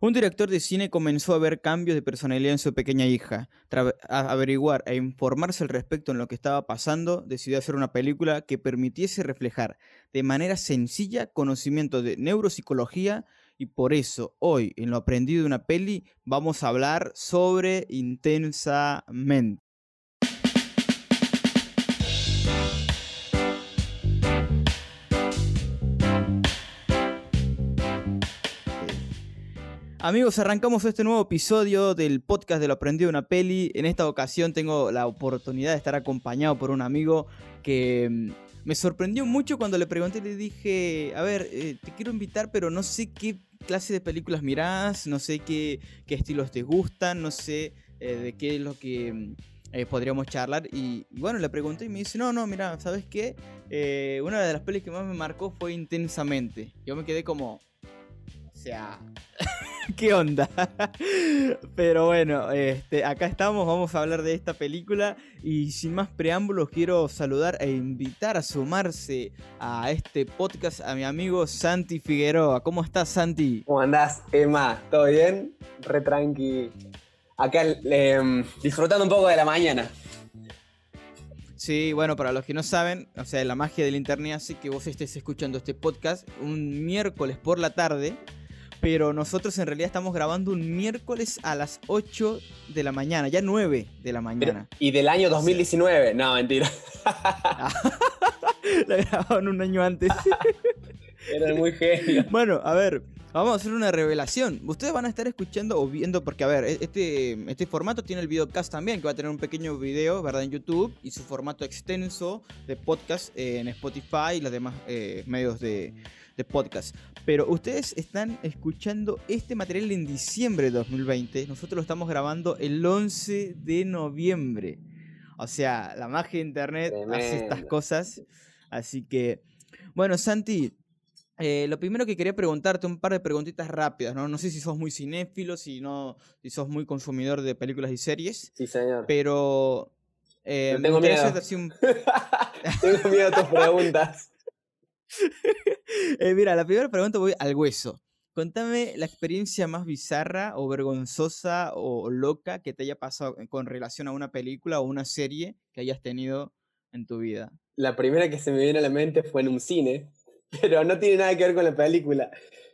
Un director de cine comenzó a ver cambios de personalidad en su pequeña hija. Tras averiguar e informarse al respecto en lo que estaba pasando, decidió hacer una película que permitiese reflejar de manera sencilla conocimiento de neuropsicología y por eso hoy en lo aprendido de una peli vamos a hablar sobre intensamente. Amigos, arrancamos este nuevo episodio del podcast de lo aprendido de una peli. En esta ocasión tengo la oportunidad de estar acompañado por un amigo que mm, me sorprendió mucho cuando le pregunté le dije, a ver, eh, te quiero invitar, pero no sé qué clase de películas mirás, no sé qué, estilos te gustan, no sé eh, de qué es lo que mm, eh, podríamos charlar. Y, bueno, le pregunté y me dice, no, no, mira, ¿sabes qué? una de las pelis que más me marcó fue Intensamente. Yo me quedé como, o sea... ¿Qué onda? Pero bueno, este, acá estamos, vamos a hablar de esta película y sin más preámbulos quiero saludar e invitar a sumarse a este podcast a mi amigo Santi Figueroa. ¿Cómo estás Santi? ¿Cómo andás, Emma? ¿Todo bien? Re tranqui. Acá em, disfrutando un poco de la mañana. Sí, bueno, para los que no saben, o sea, la magia del internet hace que vos estés escuchando este podcast un miércoles por la tarde pero nosotros en realidad estamos grabando un miércoles a las 8 de la mañana, ya 9 de la mañana. ¿Y del año 2019? No, mentira. la grabaron un año antes. Era muy genio. Bueno, a ver, vamos a hacer una revelación. Ustedes van a estar escuchando o viendo, porque a ver, e-, este, este formato tiene el videocast también, que va a tener un pequeño video, ¿verdad? En YouTube y su formato extenso de podcast en Spotify y los demás eh, medios de, de podcast. Pero ustedes están escuchando este material en diciembre de 2020. Nosotros lo estamos grabando el 11 de noviembre. O sea, la magia de internet hace estas cosas. Así que, bueno, Santi, eh, lo primero que quería preguntarte, un par de preguntitas rápidas, ¿no? No sé si sos muy cinéfilo, si no, si sos muy consumidor de películas y series. Sí, señor. Pero eh, tengo miedo. tengo miedo a tus preguntas. Eh, mira, la primera pregunta voy al hueso. Contame la experiencia más bizarra o vergonzosa o loca que te haya pasado con relación a una película o una serie que hayas tenido en tu vida. La primera que se me viene a la mente fue en un cine, pero no tiene nada que ver con la película.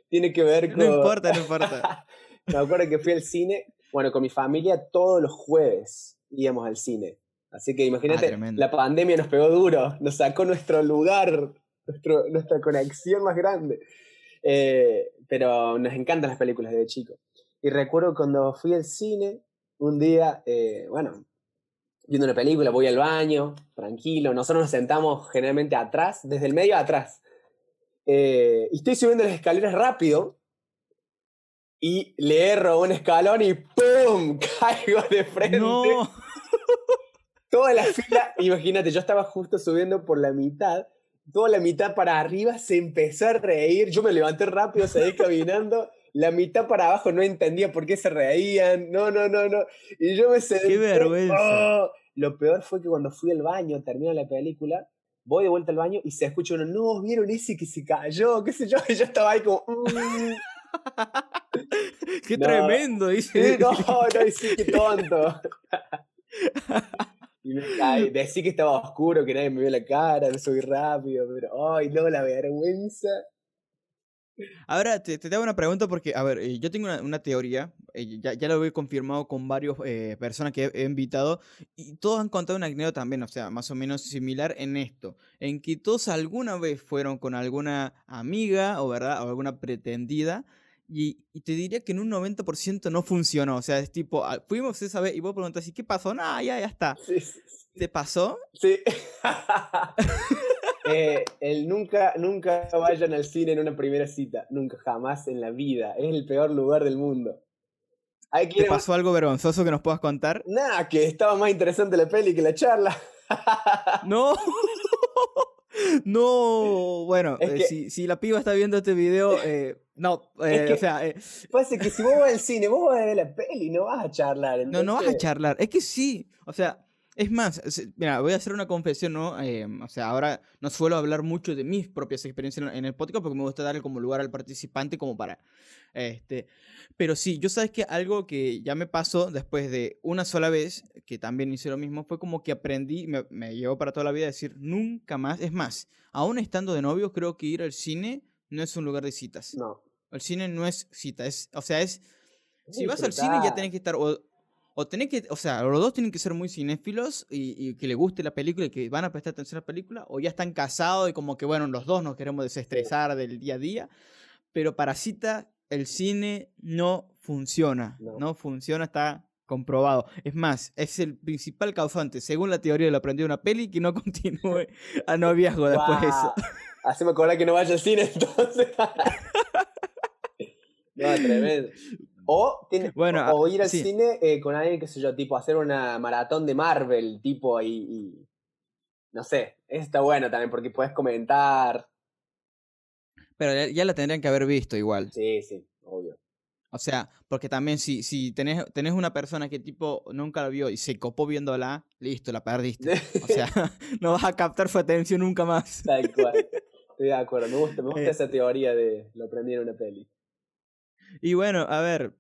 Tiene que ver con... No importa, no importa. me acuerdo que fui al cine, bueno, con mi familia todos los jueves íbamos al cine. Así que imagínate, ah, la pandemia nos pegó duro, nos sacó nuestro lugar nuestra conexión más grande. Eh, pero nos encantan las películas desde chico. Y recuerdo cuando fui al cine, un día, eh, bueno, viendo una película, voy al baño, tranquilo, nosotros nos sentamos generalmente atrás, desde el medio atrás. Eh, y estoy subiendo las escaleras rápido y le erro un escalón y ¡pum! caigo de frente. No. Toda la fila, imagínate, yo estaba justo subiendo por la mitad toda la mitad para arriba se empezó a reír. Yo me levanté rápido, seguí caminando. La mitad para abajo no entendía por qué se reían. No, no, no, no. Y yo me senté. ¡Qué vergüenza! ¡oh! Lo peor fue que cuando fui al baño, terminó la película, voy de vuelta al baño y se escucha uno, no, vieron ese que se cayó, qué sé yo, y yo estaba ahí como, mm". ¡Qué tremendo! Dice. No, no, qué tonto. Y me decí que estaba oscuro, que nadie me vio la cara, me subí rápido, pero ay, no, la vergüenza. Ahora te, te hago una pregunta porque, a ver, eh, yo tengo una, teoría, eh, ya, ya, lo he confirmado con varias eh, personas que he, invitado y todos han contado una anécdota también, o sea, más o menos similar en esto, en que todos alguna vez fueron con alguna amiga o, ¿verdad? o alguna pretendida y, te diría que en un 90% no funcionó. O sea, es tipo, ah, fuimos esa vez y vos preguntas, ¿y qué pasó? No, ya, ya está. ¿Te pasó? Sí. eh, el nunca, nunca vayan al cine en una primera cita. Nunca, jamás en la vida. Es el peor lugar del mundo. ¿Te pasó algo vergonzoso que nos puedas contar? Nada, que estaba más interesante la peli que la charla. no. No, bueno, eh, si, si, la piba está viendo este video, eh, no, eh, o sea... Eh, pasa que si vos vas al cine, vos vas a ver la peli, no vas a charlar. No, no vas a charlar, es que sí, o sea, Es más, mira, voy a hacer una confesión, ¿no? Em, o sea, ahora no suelo hablar mucho de mis propias experiencias en el podcast porque me gusta darle como lugar al participante como para... Este, pero sí, yo sabes que algo que ya me pasó después de una sola vez, que también hice lo mismo, fue como que aprendí, me, me llevó para toda la vida a decir nunca más. Es más, aún estando de novio, creo que ir al cine no es un lugar de citas. No. El cine no es cita, es, o sea, es... Si vas al cine ya tenés que estar o tenés que, o sea, los dos tienen que ser muy cinéfilos y, que les guste la película y que van a prestar atención a la película, o ya están casados y como que, bueno, los dos nos queremos desestresar del día a día, pero para cita el cine no funciona, no, funciona, está comprobado. Es más, es el principal causante, según la teoría de lo aprendió una peli, que no continúe a noviazgo después de eso. Así me acuerdo que no vaya al cine entonces. no, tremendo. O, o ir al cine eh, con alguien, qué sé yo, tipo hacer una maratón de Marvel, tipo, y, no sé, está bueno también porque puedes comentar. Pero ya, la tendrían que haber visto igual. Sí, sí, obvio. O sea, porque también si, si tenés, tenés una persona que tipo nunca la vio y se copó viéndola, listo, la perdiste. O sea, no vas a captar su atención nunca más. Tal cual. Estoy de acuerdo, me gusta, me gusta eh. esa teoría de lo aprendí en una peli. Y bueno, a ver,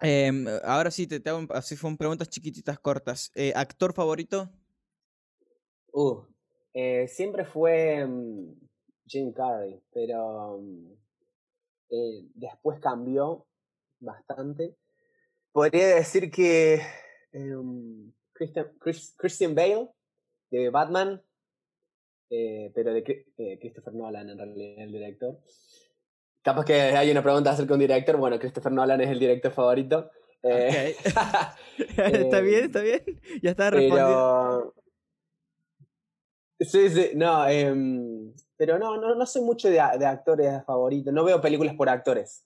em, ahora sí te, hago así son preguntas chiquititas cortas. Eh, ¿Actor favorito? Uh, eh, siempre fue mm, Jim Carrey, pero mm, eh, después cambió bastante. Podría decir que em, Christian, Christian Bale de Batman, pero de Christopher Nolan en realidad, el director. Capaz que hay una pregunta acerca de un director. Bueno, Christopher Nolan es el director favorito. Eh, está bien, está bien. Ya está respondiendo. Sí, sí, no, em, pero no, no, no soy mucho de, de, actores favoritos. No veo películas por actores.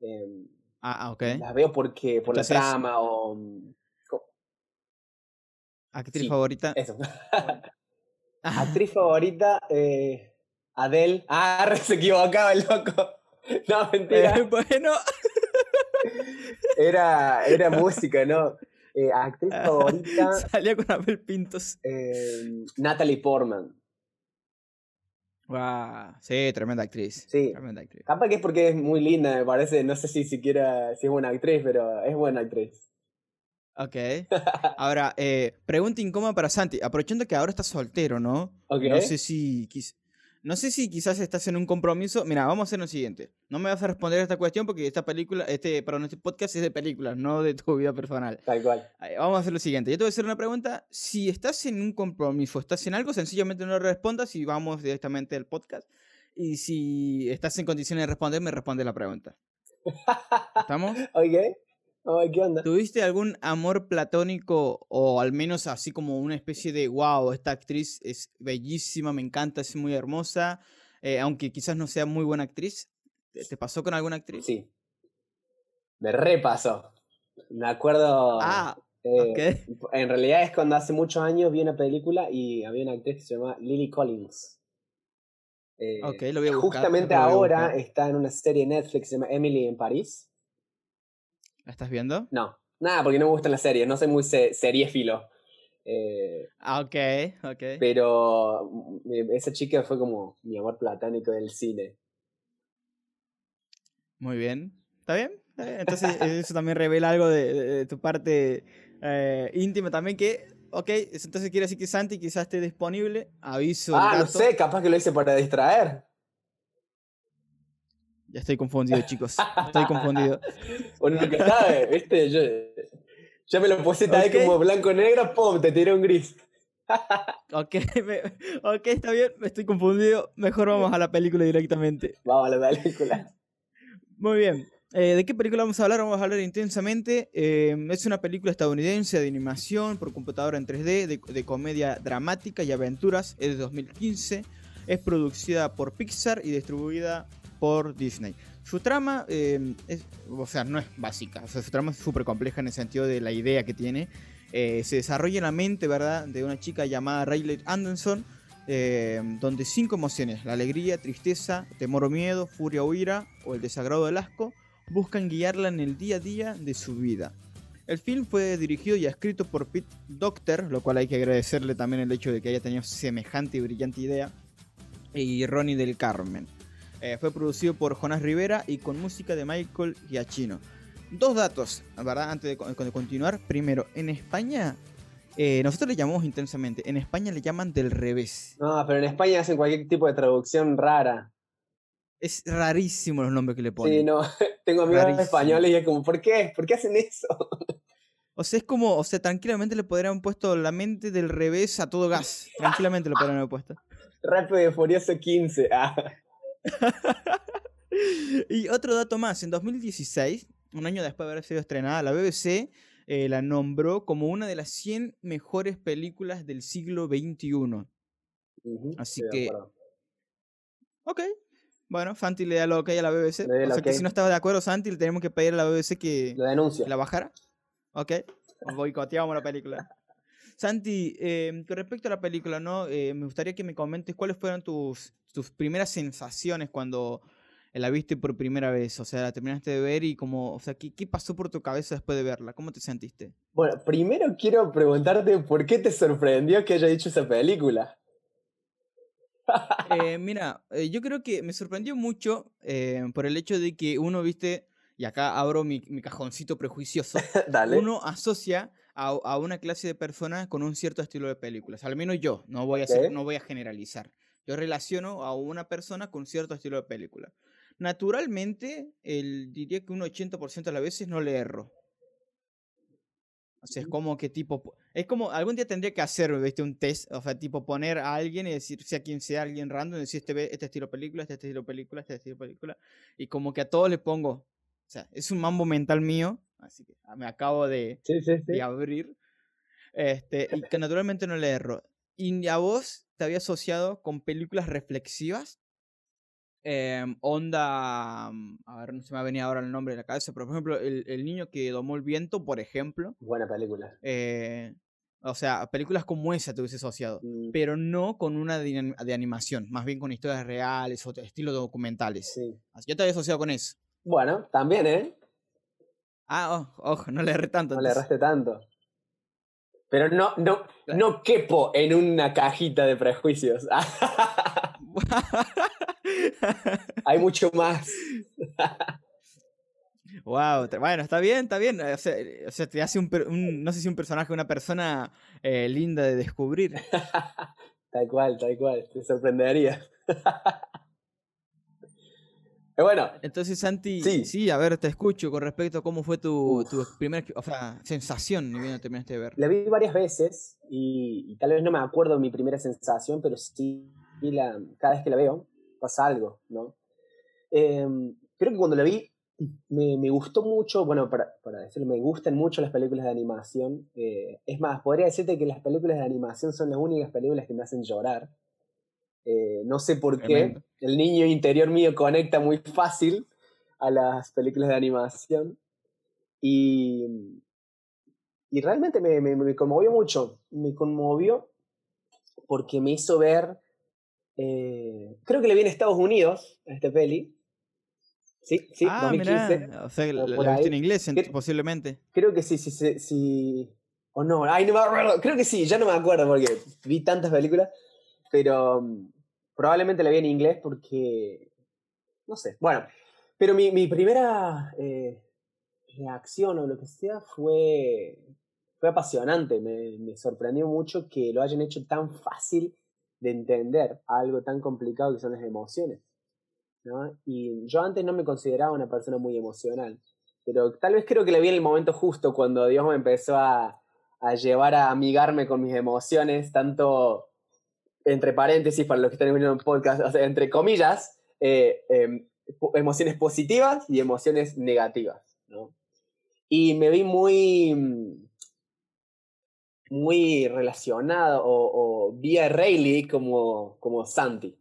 Em, ah, ok. Las veo porque, por la trama o. ¿Actriz favorita? Eso. Actriz favorita, eh, Adele. Ah, se equivocaba el loco. No, mentira. Eh, bueno. Era, era música, ¿no? Eh, actriz ah, favorita. Salía con Abel Pintos. Eh, Natalie Portman. Wow. Sí, tremenda actriz. Sí. Tremenda actriz. Capaz que es porque es muy linda, me parece. No sé si siquiera si es buena actriz, pero es buena actriz. Ok. Ahora, eh, pregunta incómoda para Santi. Aprovechando que ahora estás soltero, ¿no? Ok. No sé si. No sé si quizás estás en un compromiso. Mira, vamos a hacer lo siguiente. No me vas a responder a esta cuestión porque esta película, este, perdón, este podcast es de películas, no de tu vida personal. Tal cual. Vamos a hacer lo siguiente. Yo te voy a hacer una pregunta. Si estás en un compromiso, estás en algo, sencillamente no respondas y vamos directamente al podcast. Y si estás en condiciones de responder, me responde la pregunta. ¿Estamos? ok. ¿Qué onda? ¿Tuviste algún amor platónico o al menos así como una especie de wow, esta actriz es bellísima, me encanta, es muy hermosa, eh, aunque quizás no sea muy buena actriz? ¿Te pasó con alguna actriz? Sí. Me repasó. Me acuerdo. Ah, eh, En realidad es cuando hace muchos años vi una película y había una actriz que se llama Lily Collins. Eh, lo voy a buscar, Justamente ahora está en una serie Netflix que se llama Emily en París. ¿La estás viendo? No, nada, porque no me gustan las series, no soy muy seriéfilo. Eh, ah, ok, ok. Pero mm, esa chica fue como mi amor platónico del cine. Muy bien. ¿Está bien? Entonces eso también revela algo de, tu parte eh, íntima también que, ok, entonces quiere decir que Santi quizás esté disponible. Aviso. Ah, no sé, capaz que lo hice para distraer. Ya estoy confundido, chicos. Estoy confundido. Uno nunca sabe, ¿viste? Yo ya me lo puse ahí como blanco-negro, ¡pum! Te tiré un gris. ok, ok, está bien, me estoy confundido. Mejor vamos a la película directamente. Vamos a la película. Muy bien. Eh, ¿De qué película vamos a hablar? Vamos a hablar intensamente. Eh, es una película estadounidense de animación por computadora en 3D, de, de comedia dramática y aventuras. Es de 2015. Es producida por Pixar y distribuida por Disney. Su trama, eh, es, o sea, no es básica, su trama es súper compleja en el sentido de la idea que tiene. Eh, se desarrolla en la mente, ¿verdad?, de una chica llamada Riley Anderson, eh, donde cinco emociones, la alegría, tristeza, temor o miedo, furia o ira, o el desagrado del asco, buscan guiarla en el día a día de su vida. El film fue dirigido y escrito por Pete Docter, lo cual hay que agradecerle también el hecho de que haya tenido semejante y brillante idea, y Ronnie del Carmen. Eh, fue producido por Jonas Rivera y con música de Michael Giacchino. Dos datos, ¿verdad? Antes de, continuar. Primero, en España, eh, nosotros le llamamos intensamente. En España le llaman del revés. No, pero en España hacen cualquier tipo de traducción rara. Es rarísimo los nombres que le ponen. Sí, no. Tengo amigos españoles y es como, ¿por qué? ¿Por qué hacen eso? O sea, es como, o sea, tranquilamente le podrían haber puesto la mente del revés a todo gas. Tranquilamente lo podrían haber puesto. Rápido y Furioso 15. Ah. y otro dato más, en 2016, un año después de haber sido estrenada, la BBC eh, la nombró como una de las 100 mejores películas del siglo XXI. Así que... Ok. Bueno, Santi le da lo que hay a la BBC. O sea que si no estaba de acuerdo Santi, le tenemos que pedir a la BBC que, la bajara. Ok. Boicoteamos la película. Santi, em, con respecto a la película, ¿no? Eh, me gustaría que me comentes cuáles fueron tus, tus primeras sensaciones cuando la viste por primera vez. O sea, la terminaste de ver y como, o sea, ¿qué, ¿qué, pasó por tu cabeza después de verla? ¿Cómo te sentiste? Bueno, primero quiero preguntarte por qué te sorprendió que haya dicho esa película. Eh, mira, eh, yo creo que me sorprendió mucho por el hecho de que uno, viste, y acá abro mi, mi cajoncito prejuicioso, uno asocia a, una clase de personas con un cierto estilo de películas. Al menos yo, no voy, a no voy a generalizar. Yo relaciono a una persona con cierto estilo de película. Naturalmente, el, diría que un 80% de las veces no le erro. O sea, es como que tipo. Es como. Algún día tendría que hacer, ¿viste? Un test. O sea, tipo poner a alguien y decir, sea quien sea, alguien random, decir este, este estilo de película, este estilo de película, este estilo de película. Y como que a todos le pongo. O sea, es un mambo mental mío. Así que me acabo de, de abrir. Este, y que naturalmente no le erro. ¿Y a vos te había asociado con películas reflexivas? Em, onda, mm, a ver, no se me ha venido ahora el nombre de la cabeza, pero por ejemplo, el, niño que domó el viento, por ejemplo. Buena película. Eh, o sea, películas como esa te hubiese asociado, mm. pero no con una de, animación, más bien con historias reales o estilo documentales. Sí. Así yo te había asociado con eso. Bueno, también, ¿eh? Ah, ojo, no le erré tanto. No le erraste tanto. Pero no, no, no quepo en una cajita de prejuicios. Hay mucho más. wow, bueno, está bien, está bien. O sea, te hace un, no sé si un personaje, una persona eh, linda de descubrir. tal cual, tal cual, te sorprendería. Eh, bueno. Entonces, Santi, sí. a ver, te escucho con respecto a cómo fue tu, tu primera o sea, sensación bien terminaste de ver. La vi varias veces y, tal vez no me acuerdo mi primera sensación, pero sí, la, cada vez que la veo pasa algo, ¿no? Em, creo que cuando la vi me, me gustó mucho, bueno, para, para decirlo, me gustan mucho las películas de animación. Eh, es más, podría decirte que las películas de animación son las únicas películas que me hacen llorar. Eh, no sé por qué. El niño interior mío conecta muy fácil a las películas de animación. Y, y realmente me, me, conmovió mucho. Me conmovió porque me hizo ver. Eh, creo que le vi en Estados Unidos a este peli. Sí, sí, ah, 2015. O sea, la, viste en inglés, posiblemente. Creo que sí, sí, sí. sí. O no, ay, no me acuerdo. Creo que sí, ya no me acuerdo porque vi tantas películas. Pero mm, Probablemente la vi en inglés porque. No sé. Bueno, pero mi, mi primera eh, reacción o lo que sea fue. Fue apasionante. Me, me sorprendió mucho que lo hayan hecho tan fácil de entender algo tan complicado que son las emociones. ¿no? Y yo antes no me consideraba una persona muy emocional, pero tal vez creo que la vi en el momento justo cuando Dios me empezó a, a llevar a amigarme con mis emociones, tanto entre paréntesis, para los que están viendo un podcast, o sea, entre comillas, eh, em, emociones positivas y emociones negativas, ¿no? Y me vi muy, muy relacionado o, vi a Rayleigh como, como Santi,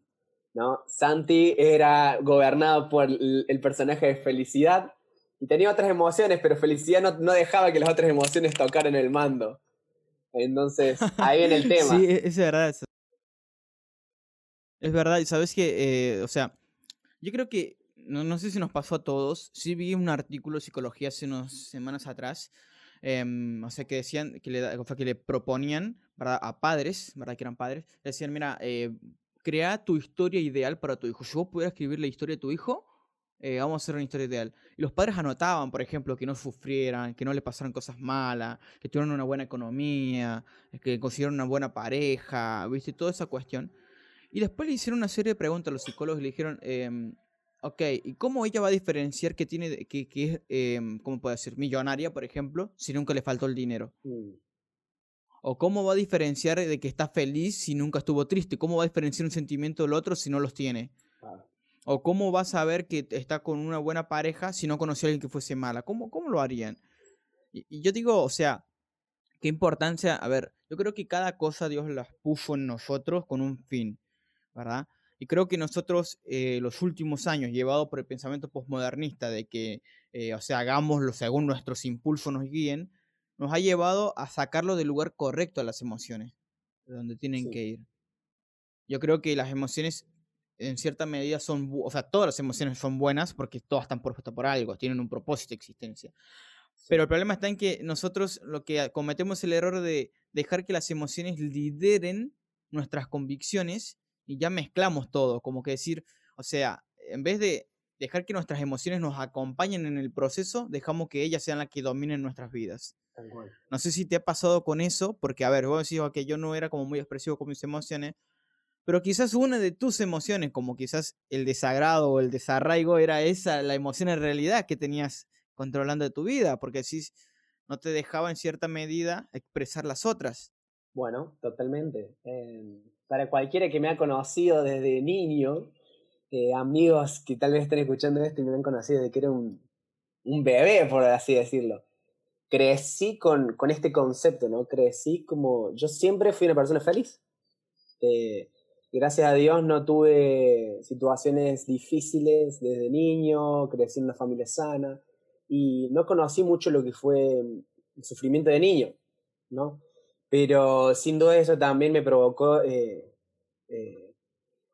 ¿no? Santi era gobernado por el, personaje de Felicidad y tenía otras emociones, pero Felicidad no, no dejaba que las otras emociones tocaran el mando. Entonces, ahí viene el tema. Sí, es verdad. Es verdad, y sabes que, eh, o sea, yo creo que, no, no, sé si nos pasó a todos, sí vi un artículo de psicología hace unas semanas atrás, em, o sea, que decían, que le, que le proponían a padres, ¿verdad? Que eran padres, decían, mira, eh, crea tu historia ideal para tu hijo. Si vos pudieras escribir la historia de tu hijo, eh, vamos a hacer una historia ideal. Y los padres anotaban, por ejemplo, que no sufrieran, que no le pasaran cosas malas, que tuvieran una buena economía, que consiguieran una buena pareja, ¿viste? Toda esa cuestión. Y después le hicieron una serie de preguntas a los psicólogos y le dijeron, em, ok, ¿y cómo ella va a diferenciar que tiene, que, que es, eh, ¿cómo puede ser? Millonaria, por ejemplo, si nunca le faltó el dinero. Mm. ¿O cómo va a diferenciar de que está feliz si nunca estuvo triste? ¿Cómo va a diferenciar un sentimiento del otro si no los tiene? ¿O cómo va a saber que está con una buena pareja si no conoció a alguien que fuese mala? ¿Cómo, cómo lo harían? Y, yo digo, o sea, qué importancia, a ver, yo creo que cada cosa Dios las puso en nosotros con un fin, ¿verdad? Y creo que nosotros, eh, los últimos años, llevados por el pensamiento postmodernista de que, eh, o sea, hagámoslo según nuestros impulsos nos guíen, nos ha llevado a sacarlo del lugar correcto a las emociones, de donde tienen que ir. Yo creo que las emociones en cierta medida son, o sea, todas las emociones son buenas porque todas están puestas por algo, tienen un propósito de existencia. Pero el problema está en que nosotros lo que cometemos el error de dejar que las emociones lideren nuestras convicciones y ya mezclamos todo, como que decir, o sea, en vez de dejar que nuestras emociones nos acompañen en el proceso, dejamos que ellas sean las que dominen nuestras vidas. No sé si te ha pasado con eso, porque a ver, vos decís que yo no era como muy expresivo con mis emociones, pero quizás una de tus emociones, como quizás el desagrado o el desarraigo, era esa, la emoción en realidad que tenías controlando de tu vida, porque si no te dejaba en cierta medida expresar las otras. Bueno, totalmente. Em, para cualquiera que me ha conocido desde niño, eh, amigos que tal vez estén escuchando esto y me han conocido desde que era un, bebé, por así decirlo. Crecí con, con, este concepto, ¿no? Crecí como. Yo siempre fui una persona feliz. Eh, gracias a Dios no tuve situaciones difíciles desde niño, crecí en una familia sana y no conocí mucho lo que fue el sufrimiento de niño, ¿no? Pero sin duda eso también me provocó, eh, eh,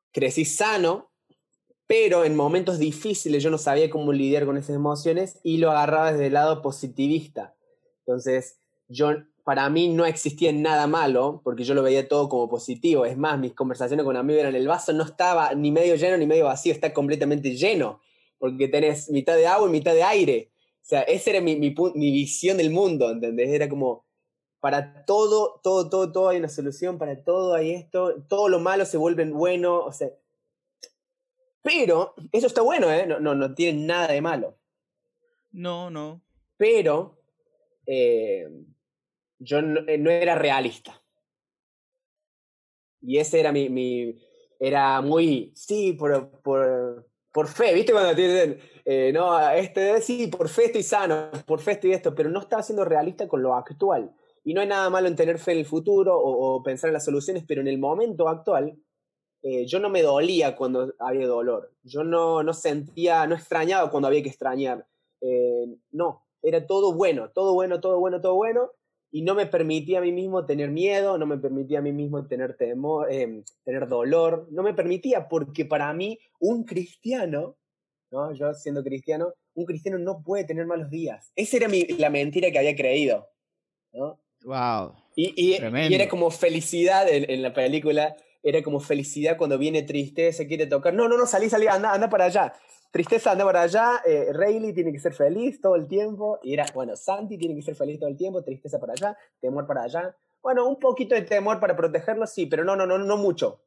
crecí sano, pero en momentos difíciles yo no sabía cómo lidiar con esas emociones y lo agarraba desde el lado positivista. Entonces, yo para mí no existía nada malo, porque yo lo veía todo como positivo. Es más, mis conversaciones con amigos eran el vaso no estaba ni medio lleno ni medio vacío, está completamente lleno, porque tenés mitad de agua y mitad de aire. O sea, esa era mi, mi, mi visión del mundo, ¿entendés? Era como, para todo, todo, todo, todo hay una solución, para todo hay esto, todo lo malo se vuelve bueno, o sea... Pero, eso está bueno, ¿eh? No, no, no tiene nada de malo. No, no. Pero, eh, yo eh, no, era realista. Y ese era mi, mi era muy, sí, por, por, por fe, ¿viste? Cuando te dicen, eh, no, este, sí, por fe estoy sano, por fe estoy esto, pero no estaba siendo realista con lo actual. Y no hay nada malo en tener fe en el futuro o, pensar en las soluciones, pero en el momento actual, eh, yo no me dolía cuando había dolor. Yo no, no sentía, no extrañaba cuando había que extrañar. no, era todo bueno, todo bueno, todo bueno, todo bueno y no me permitía a mí mismo tener miedo, no me permitía a mí mismo tener temor, em, tener dolor, no me permitía porque para mí un cristiano, ¿no? yo siendo cristiano, un cristiano no puede tener malos días. Esa era mi, la mentira que había creído. ¿no? Wow. Y, y, era como felicidad en, en, la película, era como felicidad cuando viene tristeza, quiere tocar. No, no, no, salí, salí, anda, anda para allá tristeza anda para allá, eh, Rayleigh tiene que ser feliz todo el tiempo, y era, bueno, Santi tiene que ser feliz todo el tiempo, tristeza para allá, temor para allá. Bueno, un poquito de temor para protegerlo, sí, pero no, no, no, no mucho.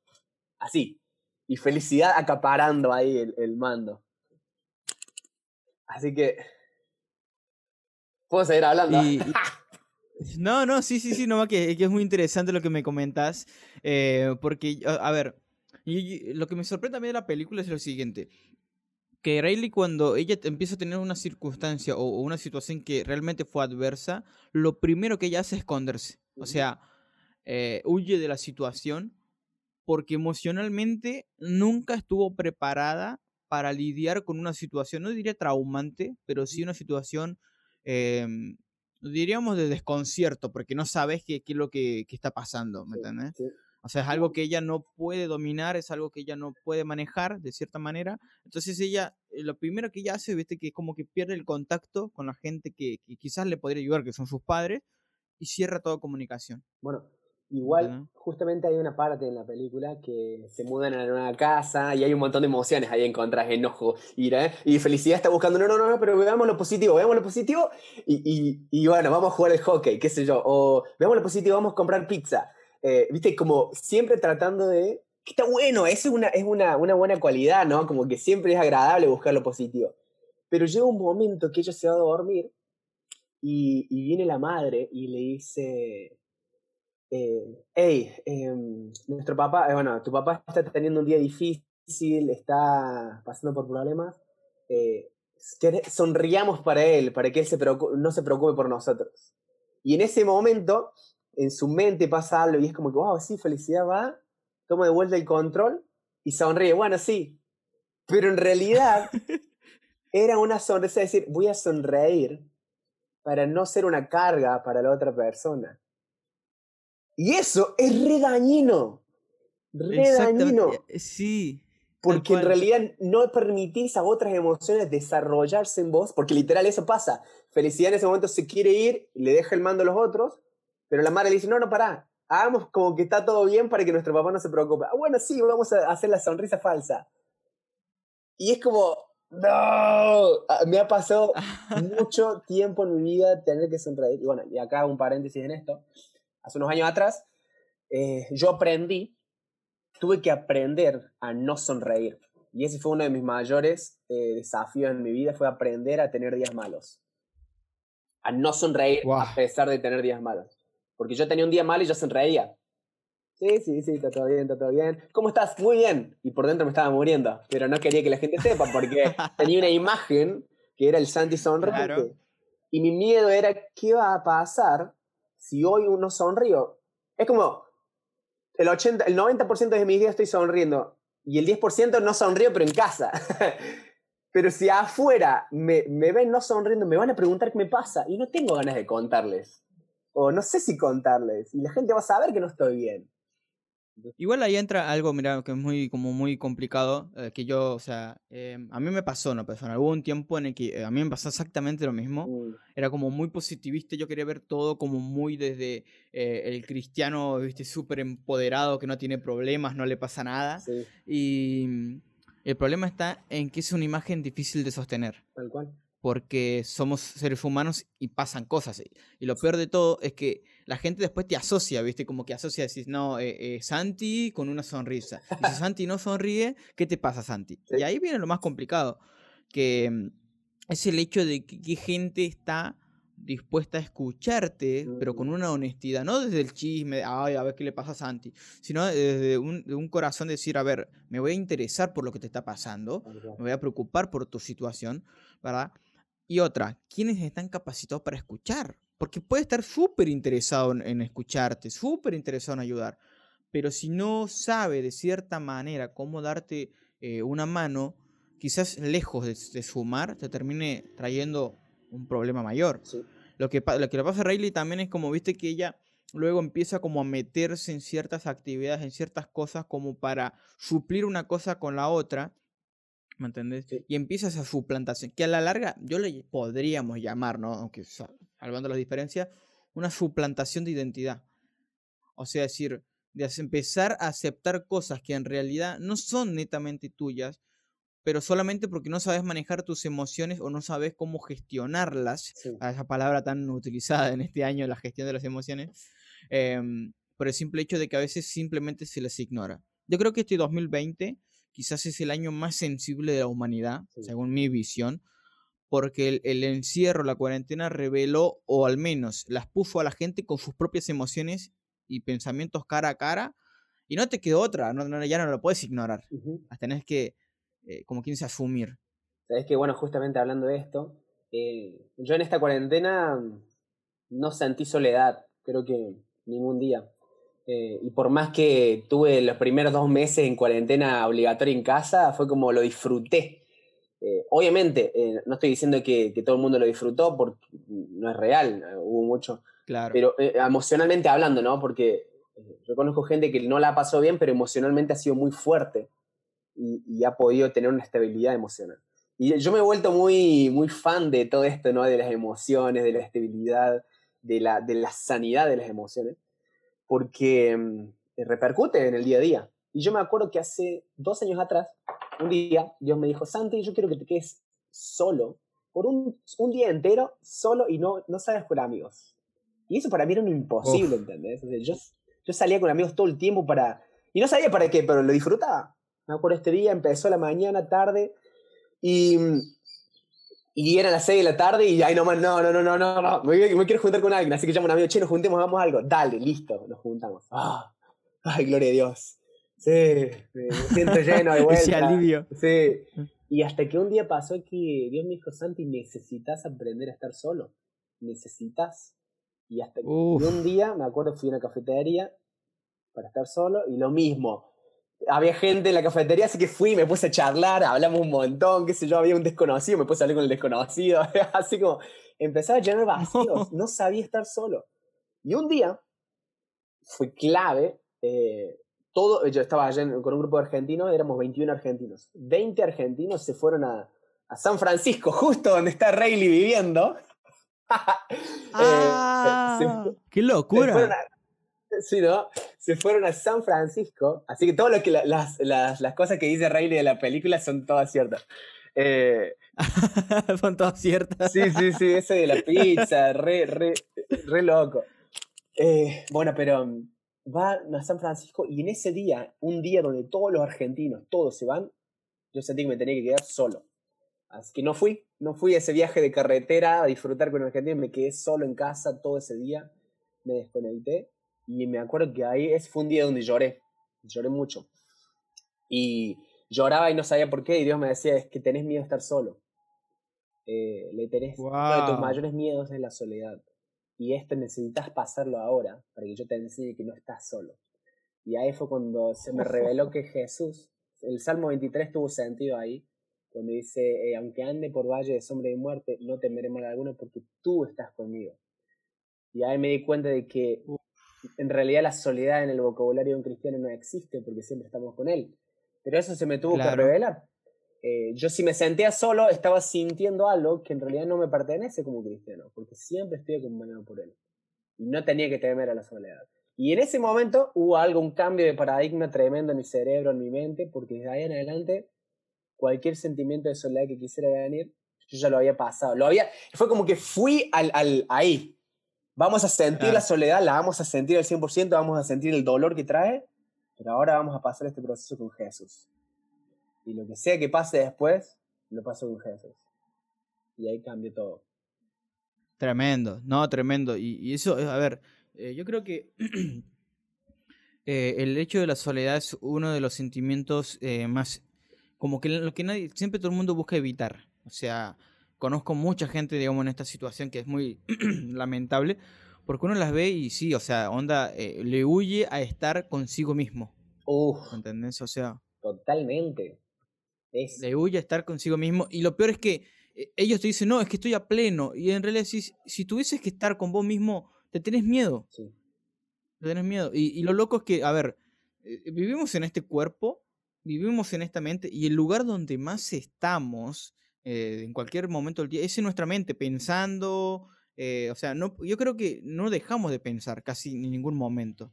Así. Y felicidad acaparando ahí el, mando. Así que. Puedo seguir hablando. no, no, sí, sí, sí, no, que, que es muy interesante lo que me comentas. Eh, porque, a, ver, y, lo que me sorprende también de la película es lo siguiente que Riley cuando ella empieza a tener una circunstancia o, una situación que realmente fue adversa, lo primero que ella hace es esconderse. O sea, eh, huye de la situación porque emocionalmente nunca estuvo preparada para lidiar con una situación, no diría traumante, pero sí una situación, em, diríamos, de desconcierto, porque no sabes qué, qué es lo que, está pasando, ¿me entiendes? O sea, es algo que ella no puede dominar, es algo que ella no puede manejar de cierta manera. Entonces ella, eh, lo primero que ella hace, viste, que es como que pierde el contacto con la gente que, quizás le podría ayudar, que son sus padres, y cierra toda comunicación. Bueno, igual, justamente hay una parte en la película que se mudan a una casa y hay un montón de emociones ahí encontradas, enojo, ira, y felicidad está buscando, no, no, no, pero veamos lo positivo, veamos lo positivo, y, y, y bueno, vamos a jugar el hockey, qué sé yo, o veamos lo positivo, vamos a comprar pizza eh, viste, como siempre tratando de... Que está bueno, eso es, una, es una, una, buena cualidad, ¿no? Como que siempre es agradable buscar lo positivo. Pero llega un momento que ella se va a dormir y, y viene la madre y le dice, eh, hey, em, nuestro papá, eh, bueno, tu papá está teniendo un día difícil, está pasando por problemas, eh, sonriamos para él, para que él se no se preocupe por nosotros. Y en ese momento en su mente pasa algo y es como que, wow, sí, felicidad va, toma de vuelta el control y sonríe. Bueno, sí, pero en realidad era una sonrisa, es decir, voy a sonreír para no ser una carga para la otra persona. Y eso es re dañino. Re dañino. Eh, sí. Porque en realidad no permitís a otras emociones desarrollarse en vos, porque literal eso pasa. Felicidad en ese momento se quiere ir, le deja el mando a los otros, pero la madre le dice, no, no, pará, hagamos como que está todo bien para que nuestro papá no se preocupe. Ah, bueno, sí, vamos a hacer la sonrisa falsa. Y es como, no, ah, me ha pasado mucho tiempo en mi vida tener que sonreír. Y bueno, y acá un paréntesis en esto. Hace unos años atrás, eh, yo aprendí, tuve que aprender a no sonreír. Y ese fue uno de mis mayores eh, desafíos en mi vida, fue aprender a tener días malos. A no sonreír a pesar de tener días malos. Porque yo tenía un día mal y yo sonreía. Sí, sí, sí, está todo bien, está todo bien. ¿Cómo estás? Muy bien. Y por dentro me estaba muriendo. Pero no quería que la gente sepa porque tenía una imagen que era el Santi sonriente. Y mi miedo era, ¿qué va a pasar si hoy uno sonrío? Es como, el, 80, el 90% de mis días estoy sonriendo y el 10% no sonrío, pero en casa. pero si afuera me, me ven no sonriendo, me van a preguntar qué me pasa y no tengo ganas de contarles o no sé si contarles, y la gente va a saber que no estoy bien. Igual ahí entra algo, mira, que es muy, como muy complicado, eh, que yo, o sea, em, a mí me pasó, no persona. Hubo un tiempo en el que eh, a mí me pasó exactamente lo mismo. Era como muy positivista, yo quería ver todo como muy desde eh, el cristiano, viste, súper empoderado, que no tiene problemas, no le pasa nada. Y mm, el problema está en que es una imagen difícil de sostener. Tal cual porque somos seres humanos y pasan cosas. Y lo peor de todo es que la gente después te asocia, ¿viste? Como que asocia, decís, no, eh, eh, Santi con una sonrisa. Y si Santi no sonríe, ¿qué te pasa, Santi? Y ahí viene lo más complicado, que mm, es el hecho de que, gente está dispuesta a escucharte, pero con una honestidad, no desde el chisme, ay, a ver qué le pasa a Santi, sino desde un, de un corazón decir, a ver, me voy a interesar por lo que te está pasando, me voy a preocupar por tu situación, ¿verdad? Y otra, ¿quiénes están capacitados para escuchar? Porque puede estar súper interesado en, escucharte, súper interesado en ayudar, pero si no sabe de cierta manera cómo darte eh, una mano, quizás lejos de, sumar, te termine trayendo un problema mayor. Lo, que, lo que le pasa a Riley también es como, viste, que ella luego empieza como a meterse en ciertas actividades, en ciertas cosas, como para suplir una cosa con la otra, ¿Me entendés? Y empieza esa suplantación, que a la larga yo le podríamos llamar, ¿no? Aunque salvando las diferencias, una suplantación de identidad. O sea, decir, de empezar a aceptar cosas que en realidad no son netamente tuyas, pero solamente porque no sabes manejar tus emociones o no sabes cómo gestionarlas, a esa palabra tan utilizada en este año, la gestión de las emociones, em, por el simple hecho de que a veces simplemente se les ignora. Yo creo que este 2020 quizás es el año más sensible de la humanidad, según mi visión, porque el, encierro, la cuarentena reveló, o al menos las puso a la gente con sus propias emociones y pensamientos cara a cara, y no te quedó otra, no, ya no lo puedes ignorar, las tenés que, eh, como quien se asumir. Sabes que, bueno, justamente hablando de esto, eh, yo en esta cuarentena no sentí soledad, creo que ningún día. Eh, y por más que tuve los primeros dos meses en cuarentena obligatoria en casa, fue como lo disfruté. Eh, obviamente, eh, no estoy diciendo que, todo el mundo lo disfrutó, porque no es real, hubo mucho. Claro. Pero emocionalmente hablando, ¿no? Porque yo conozco gente que no la pasó bien, pero emocionalmente ha sido muy fuerte y, ha podido tener una estabilidad emocional. Y yo me he vuelto muy, muy fan de todo esto, ¿no? De las emociones, de la estabilidad, de la, de la sanidad de las emociones, porque mm, repercute en el día a día. Y yo me acuerdo que hace dos años atrás, un día, Dios me dijo, Santi, yo quiero que te quedes solo, por un, un día entero, solo y no, no salgas con amigos. Y eso para mí era un imposible, ¿entendés? yo, yo salía con amigos todo el tiempo para... Y no sabía para qué, pero lo disfrutaba. Me acuerdo este día, empezó la mañana, tarde, y, y era las 6 de la tarde y ay, no, no, no, no, no, no, me, me, quiero juntar con alguien, así que llamo a un amigo, che, nos juntemos, hagamos algo. Dale, listo, nos juntamos. Ah, ay, gloria a Dios. Sí, me siento lleno de vuelta. Ese alivio. Sí. Y hasta que un día pasó que Dios me dijo, Santi, necesitas aprender a estar solo. Necesitas. Y hasta que un día, me acuerdo, fui a una cafetería para estar solo y lo mismo había gente en la cafetería, así que fui, me puse a charlar, hablamos un montón, qué sé yo, había un desconocido, me puse a hablar con el desconocido, así como empezaba a llenar vacíos, no. sabía estar solo. Y un día fue clave, eh, todo, yo estaba allá con un grupo de argentinos, éramos 21 argentinos, 20 argentinos se fueron a, a San Francisco, justo donde está Rayleigh viviendo. Eh, ah, ¡Qué locura! Sí, ¿no? Se fueron a San Francisco, así que que las, las, las, cosas que dice Riley de la película son todas ciertas. Eh, son todas ciertas. Sí, sí, sí, ese de la pizza, re, re, re loco. Eh, bueno, pero um, va a San Francisco y en ese día, un día donde todos los argentinos, todos se van, yo sentí que me tenía que quedar solo. Así que no fui, no fui a ese viaje de carretera a disfrutar con argentinos, me quedé solo en casa todo ese día, me desconecté y me acuerdo que ahí ese fue un día donde lloré, lloré mucho. Y lloraba y no sabía por qué, y Dios me decía, es que tenés miedo de estar solo. Eh, le tenés, uno de tus mayores miedos es la soledad. Y esto necesitas pasarlo ahora, para que yo te enseñe que no estás solo. Y ahí fue cuando se me reveló que Jesús, el Salmo 23 tuvo sentido ahí, cuando dice, eh, aunque ande por valle de sombra y muerte, no temeré mal alguno porque tú estás conmigo. Y ahí me di cuenta de que en realidad la soledad en el vocabulario de un cristiano no existe porque siempre estamos con él. Pero eso se me tuvo que revelar. Eh, yo si me sentía solo estaba sintiendo algo que en realidad no me pertenece como cristiano, porque siempre estoy acompañado por él. Y no tenía que temer a la soledad. Y en ese momento hubo algo, un cambio de paradigma tremendo en mi cerebro, en mi mente, porque desde ahí en adelante cualquier sentimiento de soledad que quisiera venir, yo ya lo había pasado. Lo había, fue como que fui al, al, ahí, Vamos a sentir la soledad, la vamos a sentir al 100%, vamos a sentir el dolor que trae, pero ahora vamos a pasar este proceso con Jesús. Y lo que sea que pase después, lo paso con Jesús. Y ahí cambia todo. Tremendo, no, tremendo. Y, eso, a ver, eh, yo creo que eh, el hecho de la soledad es uno de los sentimientos eh, más, como que lo que nadie, siempre todo el mundo busca evitar. O sea, conozco mucha gente, digamos, en esta situación que es muy lamentable, porque uno las ve y sí, o sea, onda, eh, le huye a estar consigo mismo. Uf. ¿Entendés? O sea. Totalmente. Le huye a estar consigo mismo. Y lo peor es que eh, ellos te dicen, no, es que estoy a pleno. Y en realidad, si, si tuvieses que estar con vos mismo, te tenés miedo. Sí. Te tenés miedo. Y, y lo loco es que, a ver, eh, vivimos en este cuerpo, vivimos en esta mente, y el lugar donde más estamos eh, en cualquier momento del día, es en nuestra mente, pensando, eh, o sea, no, yo creo que no dejamos de pensar casi en ningún momento.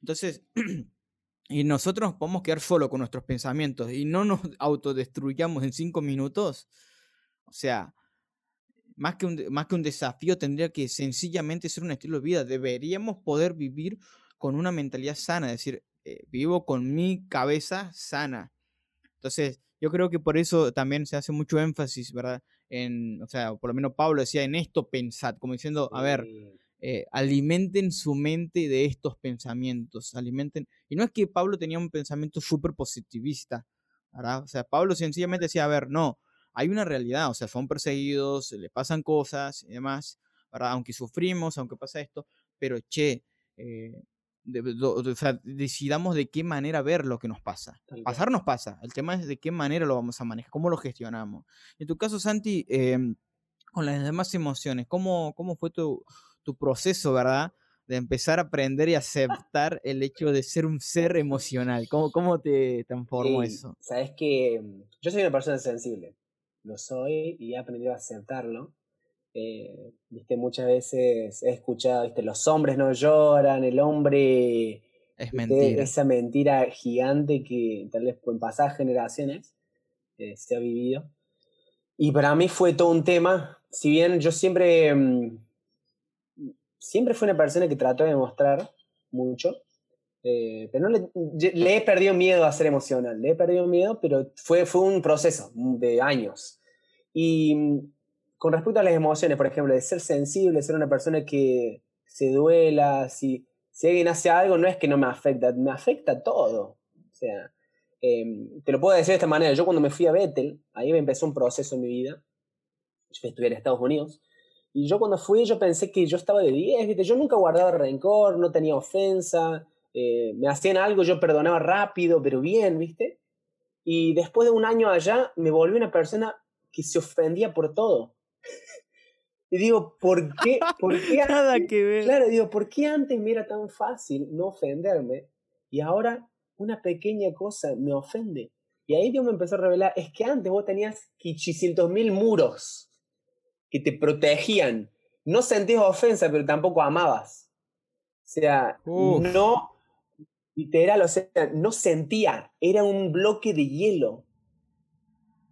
Entonces, y nosotros nos podemos quedar solo con nuestros pensamientos y no nos autodestruyamos en cinco minutos. O sea, más que, un, más que un desafío tendría que sencillamente ser un estilo de vida. Deberíamos poder vivir con una mentalidad sana, es decir, eh, vivo con mi cabeza sana. Entonces, yo creo que por eso también se hace mucho énfasis, ¿verdad? En, o sea, por lo menos Pablo decía, en esto pensad, como diciendo, a ver, eh, alimenten su mente de estos pensamientos, alimenten. Y no es que Pablo tenía un pensamiento súper positivista, ¿verdad? O sea, Pablo sencillamente decía, a ver, no, hay una realidad, o sea, son perseguidos, le pasan cosas y demás, ¿verdad? Aunque sufrimos, aunque pasa esto, pero che, eh, o sea, decidamos de qué manera ver lo que nos pasa. Pasar nos pasa, el tema es de qué manera lo vamos a manejar, cómo lo gestionamos. En tu caso, Santi, em, con las demás emociones, ¿cómo, cómo fue tu, tu proceso, verdad? de empezar a aprender y aceptar el hecho de ser un ser emocional? ¿Cómo, cómo te transformó eso? Sabes que mm, yo soy una persona sensible, lo soy y he aprendido a aceptarlo. Eh, viste, muchas veces he escuchado, viste, los hombres no lloran, el hombre es mentira. Esa mentira gigante que tal vez en pasadas generaciones eh, se ha vivido. Y para mí fue todo un tema, si bien yo siempre, mm, siempre fui una persona que trató de demostrar mucho, eh, pero no le, he perdido miedo a ser emocional, le he perdido miedo, pero fue, fue un proceso de años. Y mm, con respecto a las emociones, por ejemplo, de ser sensible, ser una persona que se duela, si, alguien hace algo, no es que no me afecta, me afecta todo. O sea, em, te lo puedo decir de esta manera, yo cuando me fui a Bethel, ahí me empezó un proceso en mi vida, estudié en Estados Unidos, y yo cuando fui, yo pensé que yo estaba de 10, ¿viste? Yo nunca guardaba rencor, no tenía ofensa, eh, me hacían algo, yo perdonaba rápido, pero bien, ¿viste? Y después de un año allá, me volví una persona que se ofendía por todo. Y digo, ¿por qué? ¿Por qué Nada que ver. Claro, digo, ¿por qué antes me era tan fácil no ofenderme? Y ahora una pequeña cosa me ofende. Y ahí Dios me empezó a revelar, es que antes vos tenías 500 mil muros que te protegían. No sentías ofensa, pero tampoco amabas. O sea, no, literal, o sea, no sentía, era un bloque de hielo.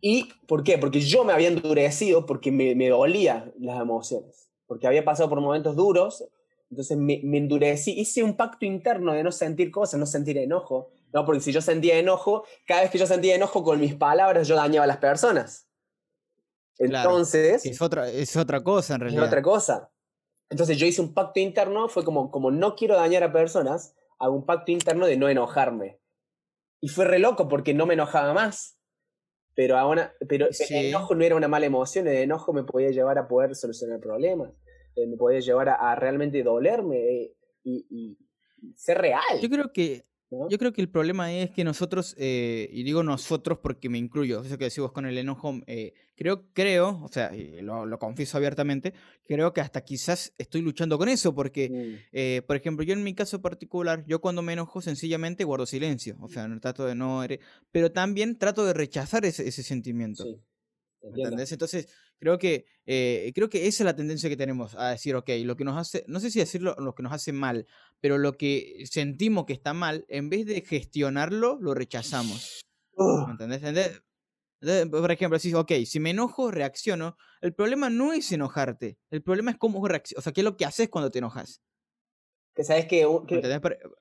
¿Y por qué? Porque yo me había endurecido porque me, me dolía las emociones, porque había pasado por momentos duros, entonces me, me, endurecí, hice un pacto interno de no sentir cosas, no sentir enojo, ¿no? Porque si yo sentía enojo, cada vez que yo sentía enojo con mis palabras, yo dañaba a las personas. Entonces... es, otra, es otra cosa en realidad. Es otra cosa. Entonces yo hice un pacto interno, fue como, como no quiero dañar a personas, hago un pacto interno de no enojarme. Y fue re loco porque no me enojaba más pero, ahora, pero el enojo no era una mala emoción, el enojo me podía llevar a poder solucionar problemas, eh, me podía llevar a, realmente dolerme eh, y, ser real. Yo creo que yo creo que el problema es que nosotros, eh, y digo nosotros porque me incluyo, eso que decimos con el enojo, eh, creo, creo, o sea, lo, lo, confieso abiertamente, creo que hasta quizás estoy luchando con eso, porque, mm. eh, por ejemplo, yo en mi caso particular, yo cuando me enojo sencillamente guardo silencio, o sea, no trato de no, pero también trato de rechazar ese, ese sentimiento. Sí. ¿Entendés? Entonces, creo que, eh, creo que esa es la tendencia que tenemos a decir, ok, lo que nos hace, no sé si decirlo lo que nos hace mal, pero lo que sentimos que está mal, en vez de gestionarlo, lo rechazamos. ¿Entendés? por ejemplo, si, ok, si me enojo, reacciono. El problema no es enojarte, el problema es cómo reaccionas, o sea, qué es lo que haces cuando te enojas. Que sabes que...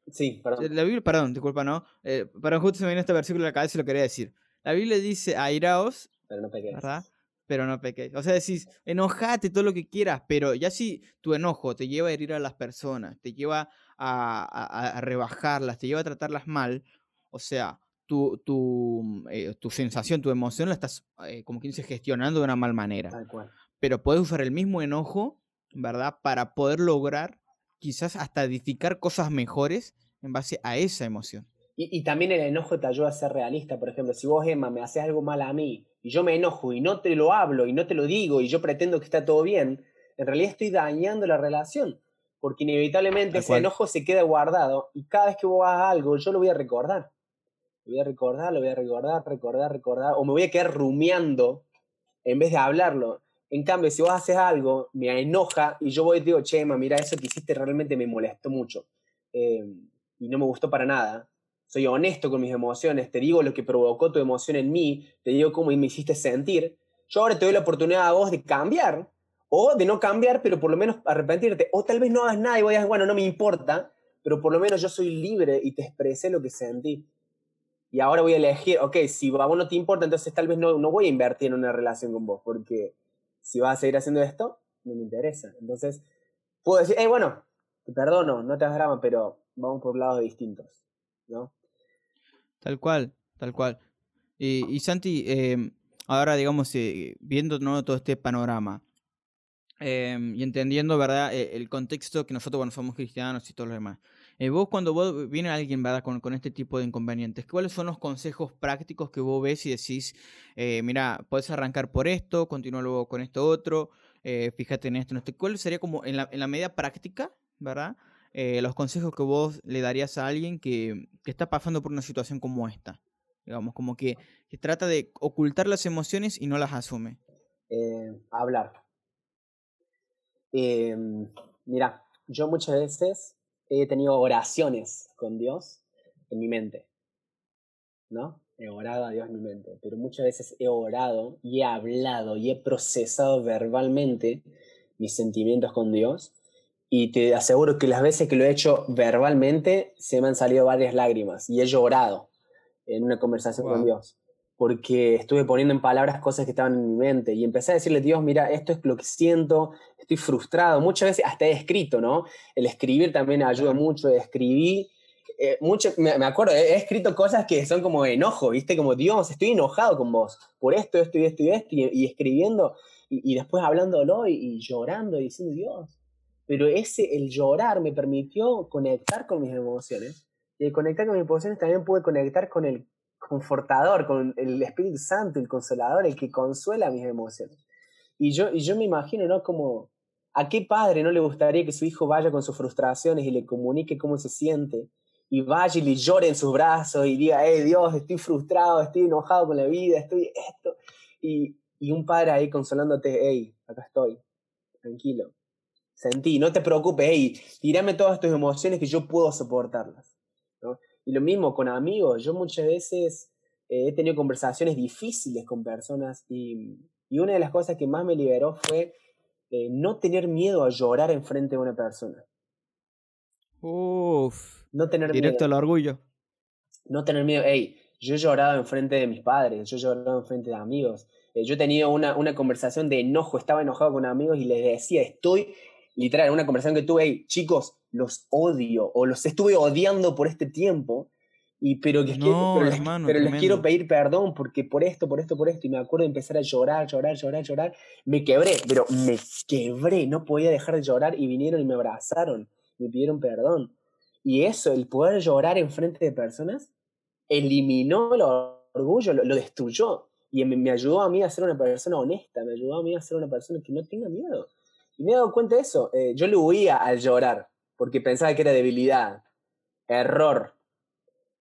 sí, perdón. La Biblia, perdón, disculpa, ¿no? Eh, pero justo se me viene este versículo a la cabeza y lo quería decir. La Biblia dice, airaos pero no pequéis. ¿Verdad? Pero no pequéis. O sea, decís, enojate todo lo que quieras, pero ya si tu enojo te lleva a herir a las personas, te lleva a, rebajarlas, te lleva a tratarlas mal, o sea, tu, tu, eh, tu sensación, tu emoción la estás, eh, como quien dice, gestionando de una mal manera. Tal cual. Pero puedes usar el mismo enojo, ¿verdad? Para poder lograr quizás hasta edificar cosas mejores en base a esa emoción. Y, también el enojo te ayuda a ser realista. Por ejemplo, si vos, Emma, me haces algo mal a mí y yo me enojo y no te lo hablo y no te lo digo y yo pretendo que está todo bien, en realidad estoy dañando la relación. Porque inevitablemente ese enojo se queda guardado y cada vez que vos hagas algo, yo lo voy a recordar. Lo voy a recordar, lo voy a recordar, recordar, recordar. O me voy a quedar rumiando en vez de hablarlo. En cambio, si vos haces algo, me enoja y yo voy y digo, che, Emma, mira, eso que hiciste realmente me molestó mucho. Eh, y no me gustó para nada soy honesto con mis emociones, te digo lo que provocó tu emoción en mí, te digo cómo me hiciste sentir, yo ahora te doy la oportunidad a vos de cambiar, o de no cambiar, pero por lo menos arrepentirte, o tal vez no hagas nada y vayas, bueno, no me importa, pero por lo menos yo soy libre y te expresé lo que sentí. Y ahora voy a elegir, ok, si a vos no te importa, entonces tal vez no, no voy a invertir en una relación con vos, porque si vas a seguir haciendo esto, no me interesa. Entonces, puedo decir, hey, bueno, te perdono, no te hagas drama, pero vamos por lados distintos. ¿no? Tal cual, tal cual. Y, Santi, em, ahora digamos, eh, viendo todo este panorama em, y entendiendo, ¿verdad?, e, el contexto que nosotros, bueno, somos cristianos y todo lo demás. Eh, vos cuando vos, viene alguien, ¿verdad?, con, con, este tipo de inconvenientes, ¿cuáles son los consejos prácticos que vos ves y decís, eh, mira, puedes arrancar por esto, continúa luego con esto otro, fíjate en esto, en esto? ¿Cuál sería como en la, en la medida práctica, ¿verdad? Eh, los consejos que vos le darías a alguien que, está pasando por una situación como esta. Digamos, como que, trata de ocultar las emociones y no las asume. Eh, hablar. Em, mira, yo muchas veces he tenido oraciones con Dios en mi mente. ¿No? He orado a Dios en mi mente, pero muchas veces he orado y he hablado y he procesado verbalmente mis sentimientos con Dios y te aseguro que las veces que lo he hecho verbalmente se me han salido varias lágrimas y he llorado en una conversación con Dios porque estuve poniendo en palabras cosas que estaban en mi mente y empecé a decirle, Dios, mira, esto es lo que siento, estoy frustrado, muchas veces hasta he escrito, ¿no? El escribir también ayuda mucho, escribí, eh, mucho, me, acuerdo, he, escrito cosas que son como enojo, ¿viste? Como, Dios, estoy enojado con vos por esto, esto y esto y esto, y, escribiendo, y, después hablándolo y, y llorando y diciendo, Dios, pero ese, el llorar me permitió conectar con mis emociones. Y el conectar con mis emociones también pude conectar con el confortador, con el Espíritu Santo, el consolador, el que consuela mis emociones. Y yo, y yo me imagino, ¿no? Como, ¿a qué padre no le gustaría que su hijo vaya con sus frustraciones y le comunique cómo se siente? Y vaya y le llore en sus brazos y diga, hey Dios, estoy frustrado, estoy enojado con la vida, estoy esto. Y, y un padre ahí consolándote, hey, acá estoy, tranquilo, sentí, no te preocupes, hey, tirame todas tus emociones que yo puedo soportarlas. Y lo mismo con amigos, yo muchas veces eh, he tenido conversaciones difíciles con personas y, y, una de las cosas que más me liberó fue eh, no tener miedo a llorar enfrente de una persona. Uf. No tener directo al orgullo. No tener miedo, hey, yo he llorado enfrente de mis padres, yo he llorado enfrente de amigos. Eh, yo he tenido una, una conversación de enojo, estaba enojado con amigos y les decía, estoy literal, una conversación que tuve, hey, chicos, los odio o los estuve odiando por este tiempo, y, pero, que pero, les, quiero pedir perdón porque por esto, por esto, por esto, y me acuerdo de empezar a llorar, llorar, llorar, llorar, me quebré, pero me quebré, no podía dejar de llorar y vinieron y me abrazaron, me pidieron perdón. Y eso, el poder llorar en frente de personas, eliminó el orgullo, lo, lo destruyó. Y me, me, ayudó a mí a ser una persona honesta, me ayudó a mí a ser una persona que no tenga miedo. Y me he dado cuenta de eso. Eh, yo le huía al llorar, porque pensaba que era debilidad. Error.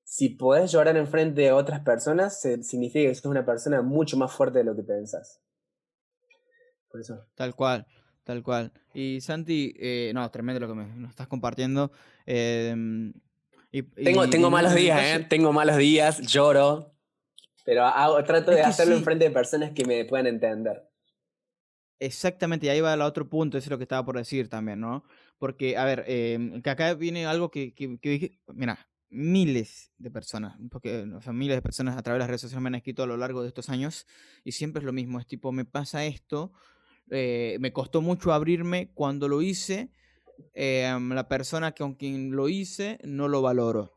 Si podés llorar en frente de otras personas, significa que sos una persona mucho más fuerte de lo que pensás. Por eso. Tal cual, tal cual. Y Santi, eh, no, tremendo lo que me, nos estás compartiendo. Em, tengo, tengo malos días, ¿eh? Tengo malos días, lloro. Pero hago, trato de hacerlo en frente de personas que me puedan entender. Exactamente, y ahí va el otro punto, eso es lo que estaba por decir también, ¿no? Porque, a ver, eh, que acá viene algo que, que, mira, miles de personas, porque, o sea, miles de personas a través de las redes sociales me han escrito a lo largo de estos años y siempre es lo mismo, es tipo, me pasa esto, eh, me costó mucho abrirme cuando lo hice, em, la persona con quien lo hice no lo valoró.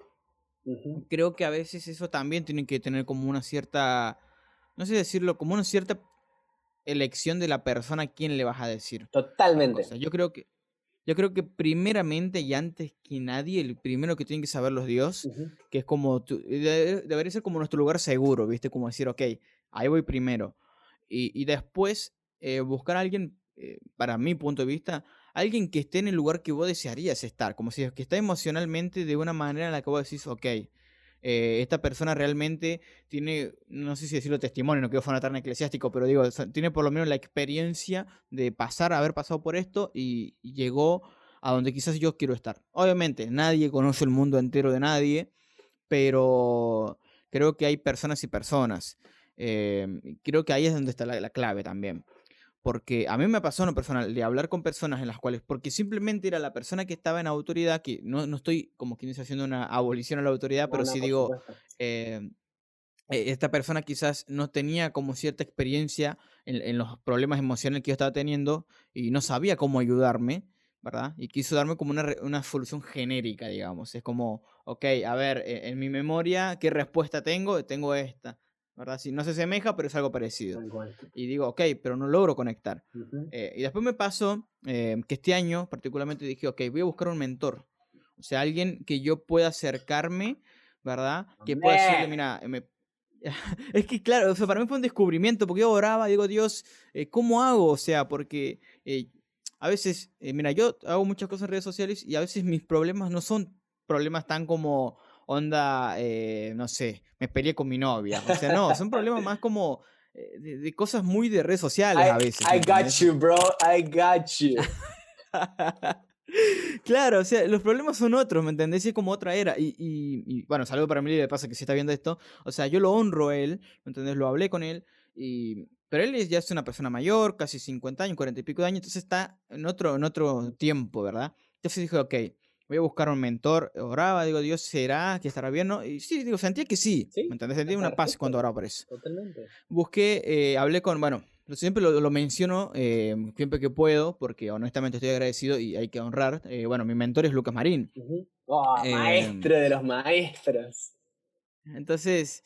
Creo que a veces eso también tiene que tener como una cierta, no sé decirlo, como una cierta elección de la persona a quién le vas a decir. Totalmente. Yo creo que yo creo que primeramente y antes que nadie, el primero que tienen que saber los Dios, que es como, debería ser como nuestro lugar seguro, ¿viste? Como decir, ok, ahí voy primero. Y, después eh, buscar a alguien, eh, para mi punto de vista, alguien que esté en el lugar que vos desearías estar, como si que está emocionalmente de una manera en la que vos decís, ok, eh, esta persona realmente tiene, no sé si decirlo testimonio, no quiero sonar tan eclesiástico, pero digo, tiene por lo menos la experiencia de pasar, haber pasado por esto y, llegó a donde quizás yo quiero estar. Obviamente, nadie conoce el mundo entero de nadie, pero creo que hay personas y personas. Eh, creo que ahí es donde está la clave también. Porque a mí me pasó en lo personal de hablar con personas en las cuales, porque simplemente era la persona que estaba en autoridad, que no, no estoy como quien dice haciendo una abolición a la autoridad, pero sí digo, eh, e, esta persona quizás no tenía como cierta experiencia en, los problemas emocionales que yo estaba teniendo y no sabía cómo ayudarme, ¿verdad? Y quiso darme como una, una solución genérica, digamos. Es como, ok, a ver, e, en mi memoria, ¿qué respuesta tengo? Tengo esta. ¿Verdad? no se asemeja, pero es algo parecido. Y digo, ok, pero no logro conectar. Eh, y después me pasó eh, que este año particularmente dije, ok, voy a buscar un mentor. O sea, alguien que yo pueda acercarme, ¿verdad? Que pueda decirle, mira, es que claro, para mí fue un descubrimiento, porque yo oraba, digo, Dios, eh, ¿cómo hago? O sea, porque a veces, eh, mira, yo hago muchas cosas en redes sociales y a veces mis problemas no son problemas tan como onda, eh, no sé, me peleé con mi novia. O sea, no, son problemas más como eh, de, cosas muy de redes sociales a veces. I got you, bro, I got you. claro, o sea, los problemas son otros, ¿me entendés? Y es como otra era. Y, y, bueno, saludo para mí, le pasa que si está viendo esto. O sea, yo lo honro a él, ¿me entendés? Lo hablé con él. Y, pero él ya es una persona mayor, casi 50 años, 40 y pico de años, entonces está en otro, en otro tiempo, ¿verdad? Entonces dije, ok, voy a buscar un mentor. Oraba, digo, Dios será, que estará bien, ¿no? Y sí, digo, sentía que sí, ¿me entendés? Sentía una paz cuando oraba por eso. Totalmente. Busqué, eh, hablé con, bueno, siempre lo, menciono eh, siempre que puedo, porque honestamente estoy agradecido y hay que honrar. Eh, bueno, mi mentor es Lucas Marín. Oh, maestro de los maestros. Entonces,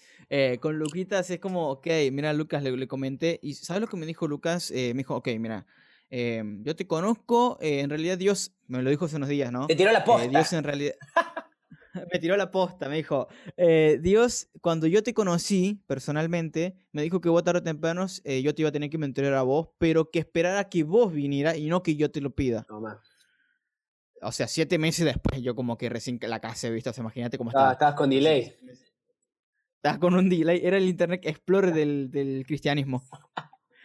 con Luquitas es como, ok, mira, Lucas le, le comenté, y ¿sabes lo que me dijo Lucas? me dijo, ok, mira, Em, yo te conozco, eh, en realidad Dios, me lo dijo hace unos días, ¿no? Te tiró la posta. Eh, Dios en realidad... me tiró la posta, me dijo, eh, Dios, cuando yo te conocí personalmente, me dijo que vos tarde o temprano yo te iba a tener que mentorear a vos, pero que esperara que vos vinieras y no que yo te lo pida. O sea, siete meses después yo como que recién la casé, ¿viste? O sea, imagínate cómo estaba. estabas con delay. Estabas con un delay, era el Internet Explorer del, del cristianismo.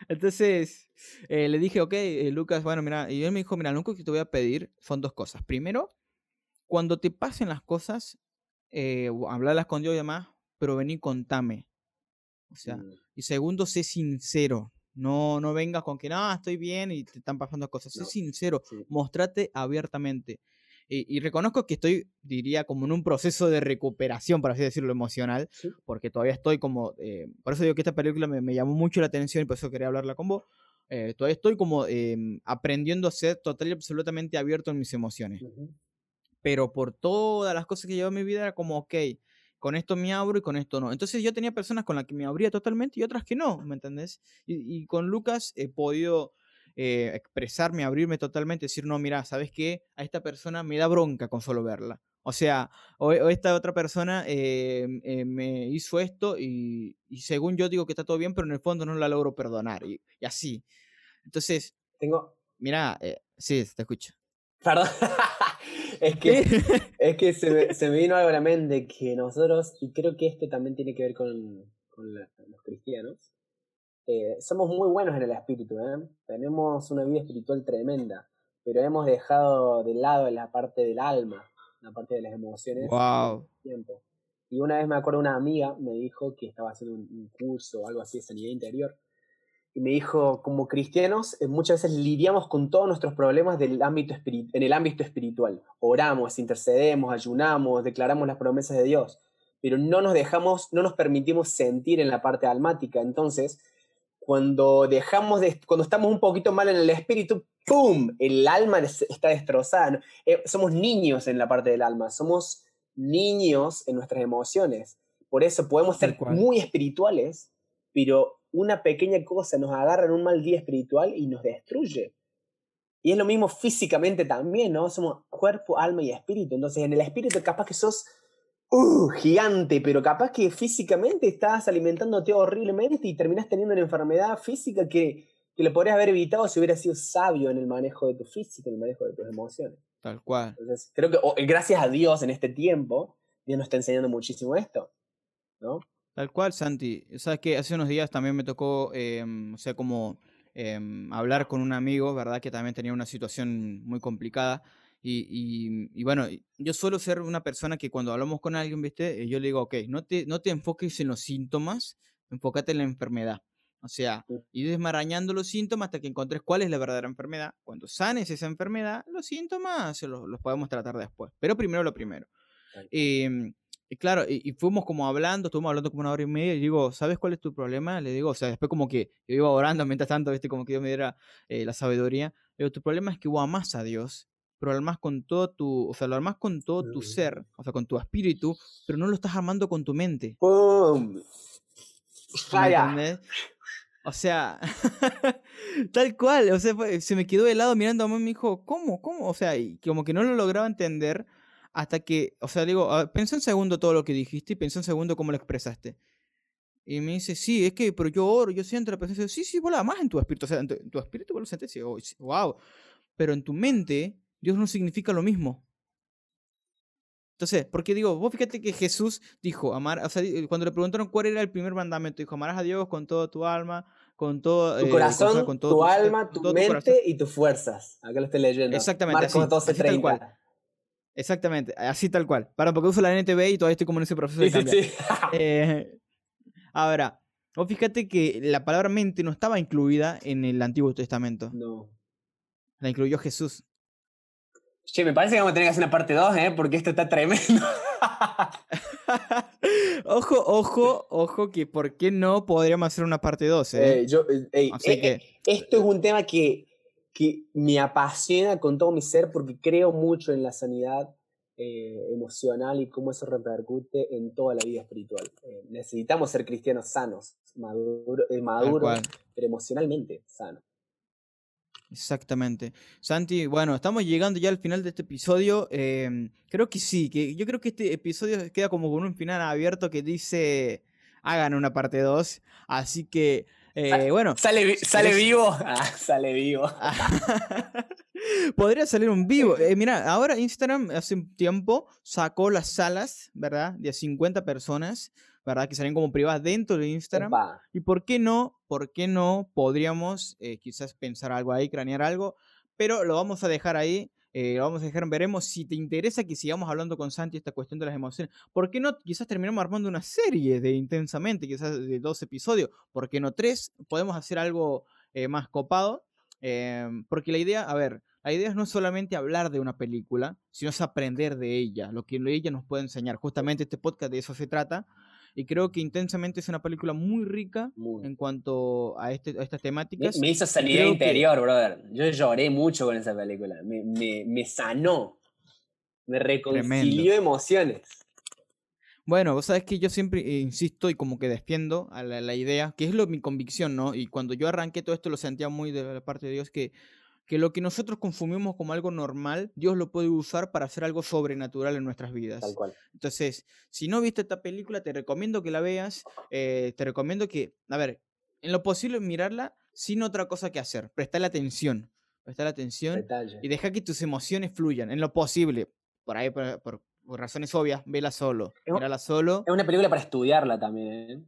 Entonces, eh, le dije, ok, eh, Lucas, bueno, mira, y él me dijo, mira, lo único que te voy a pedir son dos cosas. Primero, cuando te pasen las cosas, eh, hablarlas con Dios y demás, pero vení contame. O sea, mm. y segundo, sé sincero. No, no vengas con que no, estoy bien y te están pasando cosas. Sé sincero, mostrate abiertamente. Y, reconozco que estoy, diría, como en un proceso de recuperación, por así decirlo, emocional, porque todavía estoy como, eh, por eso digo que esta película me, llamó mucho la atención y por eso quería hablarla con vos. Eh, todavía estoy como em, aprendiendo a ser total y absolutamente abierto en mis emociones. Pero por todas las cosas que llevo en mi vida era como, ok, con esto me abro y con esto no. Entonces yo tenía personas con las que me abría totalmente y otras que no, ¿me entendés? Y, y con Lucas he podido eh, expresarme, abrirme totalmente, decir, no, mira, ¿sabes qué? A esta persona me da bronca con solo verla. O sea, o, esta otra persona eh, eh, me hizo esto y, según yo digo que está todo bien, pero en el fondo no la logro perdonar. Y, así. Entonces, tengo... Mira, sí, te escucho. Perdón. es que, es que se, me, se, me, vino algo a la mente que nosotros, y creo que esto también tiene que ver con, con los cristianos, eh, somos muy buenos en el espíritu, ¿eh? tenemos una vida espiritual tremenda, pero hemos dejado de lado la parte del alma, la parte de las emociones. Wow. Tiempo. Y una vez me acuerdo una amiga me dijo que estaba haciendo un, curso o algo así de sanidad interior. Y me dijo, como cristianos, eh, muchas veces lidiamos con todos nuestros problemas del ámbito en el ámbito espiritual. Oramos, intercedemos, ayunamos, declaramos las promesas de Dios, pero no nos dejamos, no nos permitimos sentir en la parte almática. Entonces, cuando dejamos de, cuando estamos un poquito mal en el espíritu, ¡pum! El alma está destrozada. Eh, somos niños en la parte del alma, somos niños en nuestras emociones. Por eso podemos ser muy espirituales, pero una pequeña cosa nos agarra en un mal día espiritual y nos destruye. Y es lo mismo físicamente también, ¿no? Somos cuerpo, alma y espíritu. Entonces, en el espíritu capaz que sos uh, gigante, pero capaz que físicamente estás alimentándote horriblemente y terminas teniendo una enfermedad física que, que lo podrías haber evitado si hubieras sido sabio en el manejo de tu físico, en el manejo de tus emociones. Tal cual. Entonces, creo que eh, gracias a Dios en este tiempo, Dios nos está enseñando muchísimo esto, ¿no? Tal cual, Santi. Sabes que hace unos días también me tocó, em, o sea, como em, hablar con un amigo, ¿verdad? Que también tenía una situación muy complicada. Y, bueno, yo suelo ser una persona que cuando hablamos con alguien, ¿viste? Eh, yo le digo, ok, no te, no te enfoques en los síntomas, enfócate en la enfermedad. O sea, ir desmarañando los síntomas hasta que encontres cuál es la verdadera enfermedad. Cuando sanes esa enfermedad, los síntomas los, los podemos tratar después. Pero primero lo primero. Em, y claro, y, fuimos como hablando, estuvimos hablando como una hora y media, y digo, ¿sabes cuál es tu problema? Le digo, o sea, después como que yo iba orando mientras tanto, viste, como que Dios me diera eh, la sabiduría. Le digo, tu problema es que vos amas a Dios pero lo armas con todo tu, o sea, lo armas con todo tu ser, o sea, con tu espíritu, pero no lo estás armando con tu mente. ¡Pum! O sea, tal cual, o sea, se me quedó helado mirando a mí y me dijo, ¿cómo? ¿Cómo? O sea, y como que no lo lograba entender hasta que, o sea, digo, pensé un segundo todo lo que dijiste y pensé un segundo cómo lo expresaste. Y me dice, sí, es que, pero yo oro, yo siento la presencia. Sí, sí, vos la en tu espíritu, o sea, en tu, espíritu vos lo sentís, y, wow. pero en tu mente Dios no significa lo mismo. Entonces, porque digo, vos fíjate que Jesús dijo, amar, o sea, cuando le preguntaron cuál era el primer mandamiento, dijo, amarás a Dios con toda tu alma, con todo tu eh, corazón, con tu, alma, tu mente y tus fuerzas. Acá lo estoy leyendo. Exactamente. así, tal cual. Exactamente, así tal cual. Para, porque uso la NTV y todavía estoy como en ese proceso de cambiar. Sí, sí. eh, ahora, vos fíjate que la palabra mente no estaba incluida en el Antiguo Testamento. No. La incluyó Jesús. Che, me parece que vamos a tener que hacer una parte 2, ¿eh? Porque esto está tremendo. ojo, ojo, ojo, que por qué no podríamos hacer una parte 2, ¿eh? eh, yo, eh, eh Esto es un tema que, que me apasiona con todo mi ser porque creo mucho en la sanidad emocional y cómo eso repercute en toda la vida espiritual. necesitamos ser cristianos sanos, maduros, maduros pero emocionalmente sanos. Exactamente. Santi, bueno, estamos llegando ya al final de este episodio. Em, creo que sí, que yo creo que este episodio queda como con un final abierto que dice hagan una parte 2. Así que, eh, bueno. ¿Sale, sale vivo? Ah, sale vivo. Podría salir un vivo. Eh, mira, ahora Instagram hace un tiempo sacó las salas, ¿verdad? De 50 personas ¿verdad? Que salen como privadas dentro de Instagram. Y por qué no, por qué no podríamos eh, quizás pensar algo ahí, cranear algo, pero lo vamos a dejar ahí. Eh, lo vamos a dejar, veremos si te interesa que sigamos hablando con Santi esta cuestión de las emociones. ¿Por qué no? Quizás terminamos armando una serie de intensamente, quizás de dos episodios. ¿Por qué no tres? Podemos hacer algo eh, más copado. Em, porque la idea, a ver, la idea es no solamente hablar de una película, sino es aprender de ella, lo que ella nos puede enseñar. Justamente este podcast de eso se trata. Y creo que Intensamente es una película muy rica en cuanto a, este, a estas temáticas. Me, hizo sanidad interior, brother. Yo lloré mucho con esa película. Me, me, me sanó. Me reconcilió emociones. Bueno, vos sabes que yo siempre eh, insisto y como que defiendo a la, la, idea, que es lo, mi convicción, ¿no? Y cuando yo arranqué todo esto lo sentía muy de la parte de Dios, que que lo que nosotros consumimos como algo normal, Dios lo puede usar para hacer algo sobrenatural en nuestras vidas. Tal cual. Entonces, si no viste esta película, te recomiendo que la veas. Eh, te recomiendo que, a ver, en lo posible mirarla sin otra cosa que hacer. Prestale atención. Prestale atención y deja que tus emociones fluyan. En lo posible. Por ahí, por, razones obvias, vela solo. Mírala solo. Es una película para estudiarla también. ¿eh?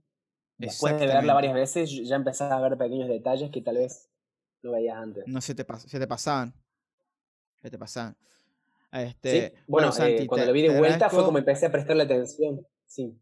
Después de verla varias veces, ya empezás a ver pequeños detalles que tal vez no veías antes. No se te, se te pasaban. Se te pasaban. Este, bueno, eh, cuando lo vi de vuelta fue como empecé a prestarle atención. Sí.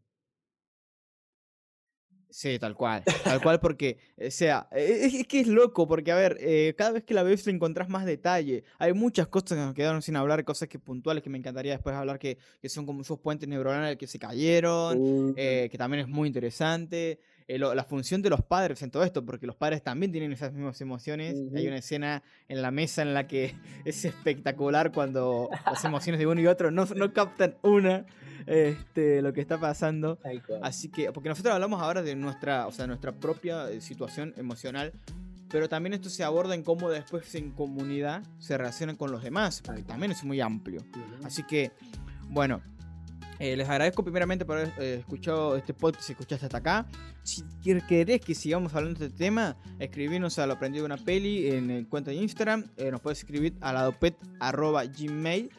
Sí, tal cual. Tal cual porque, o sea, e, es, que es loco porque, a ver, eh, cada vez que la ves te encontrás más detalle. Hay muchas cosas que nos quedaron sin hablar, cosas que puntuales que me encantaría después hablar que, que son como esos puentes neuronales que se cayeron, eh, que también es muy interesante. Eh, la función de los padres en todo esto, porque los padres también tienen esas mismas emociones. Hay una escena en la mesa en la que es espectacular cuando las emociones de uno y otro no, no captan una este, lo que está pasando. Así que, porque nosotros hablamos ahora de nuestra, o sea, nuestra propia eh, situación emocional, pero también esto se aborda en cómo después en comunidad se relacionan con los demás, porque también es muy amplio. Así que, bueno, eh, les agradezco primeramente por haber eh, escuchado este podcast, si escuchaste hasta acá. Si querés que sigamos hablando de este tema, escribinos a lo aprendido de una peli en el cuenta de Instagram. Eh, nos puedes escribir a la gmail.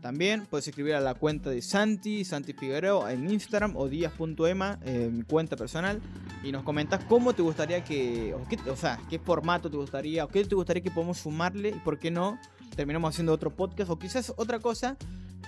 también puedes escribir a la cuenta de Santi, Santi Figueroa en Instagram o díaz.ema, en mi cuenta personal. Y nos comentas cómo te gustaría que, o, qué, o sea, qué formato te gustaría, o qué te gustaría que podamos sumarle y por qué no terminamos haciendo otro podcast o quizás otra cosa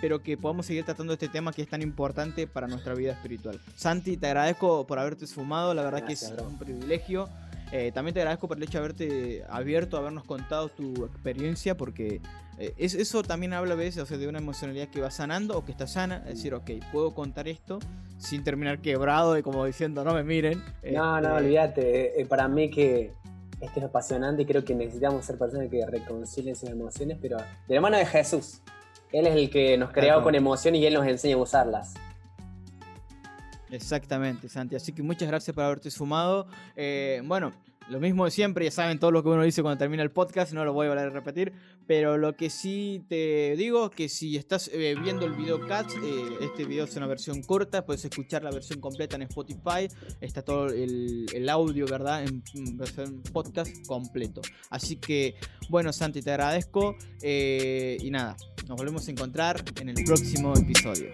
pero que podamos seguir tratando este tema que es tan importante para nuestra vida espiritual. Santi, te agradezco por haberte sumado, la verdad que es un privilegio. Eh, también te agradezco por el hecho de haberte abierto, habernos contado tu experiencia, porque eh, eso también habla a veces de una emocionalidad que va sanando o que está sana. Es decir, ok, puedo contar esto sin terminar quebrado y como diciendo, no me miren. No, no, este, olvídate. Eh, para mí que esto es apasionante y creo que necesitamos ser personas que reconcilien sus emociones, pero de la mano de Jesús. Él es el que nos creó con emoción y él nos enseña a usarlas. Exactamente, Santi. Así que muchas gracias por haberte sumado. Eh, bueno, lo mismo de siempre, ya saben todo lo que uno dice cuando termina el podcast, no lo voy a volver a repetir, pero lo que sí te digo que si estás eh, viendo el video Cats, eh, este video es una versión corta, puedes escuchar la versión completa en Spotify, está todo el, audio, ¿verdad? En, versión podcast completo. Así que, bueno, Santi, te agradezco eh, y nada, nos volvemos a encontrar en el próximo episodio.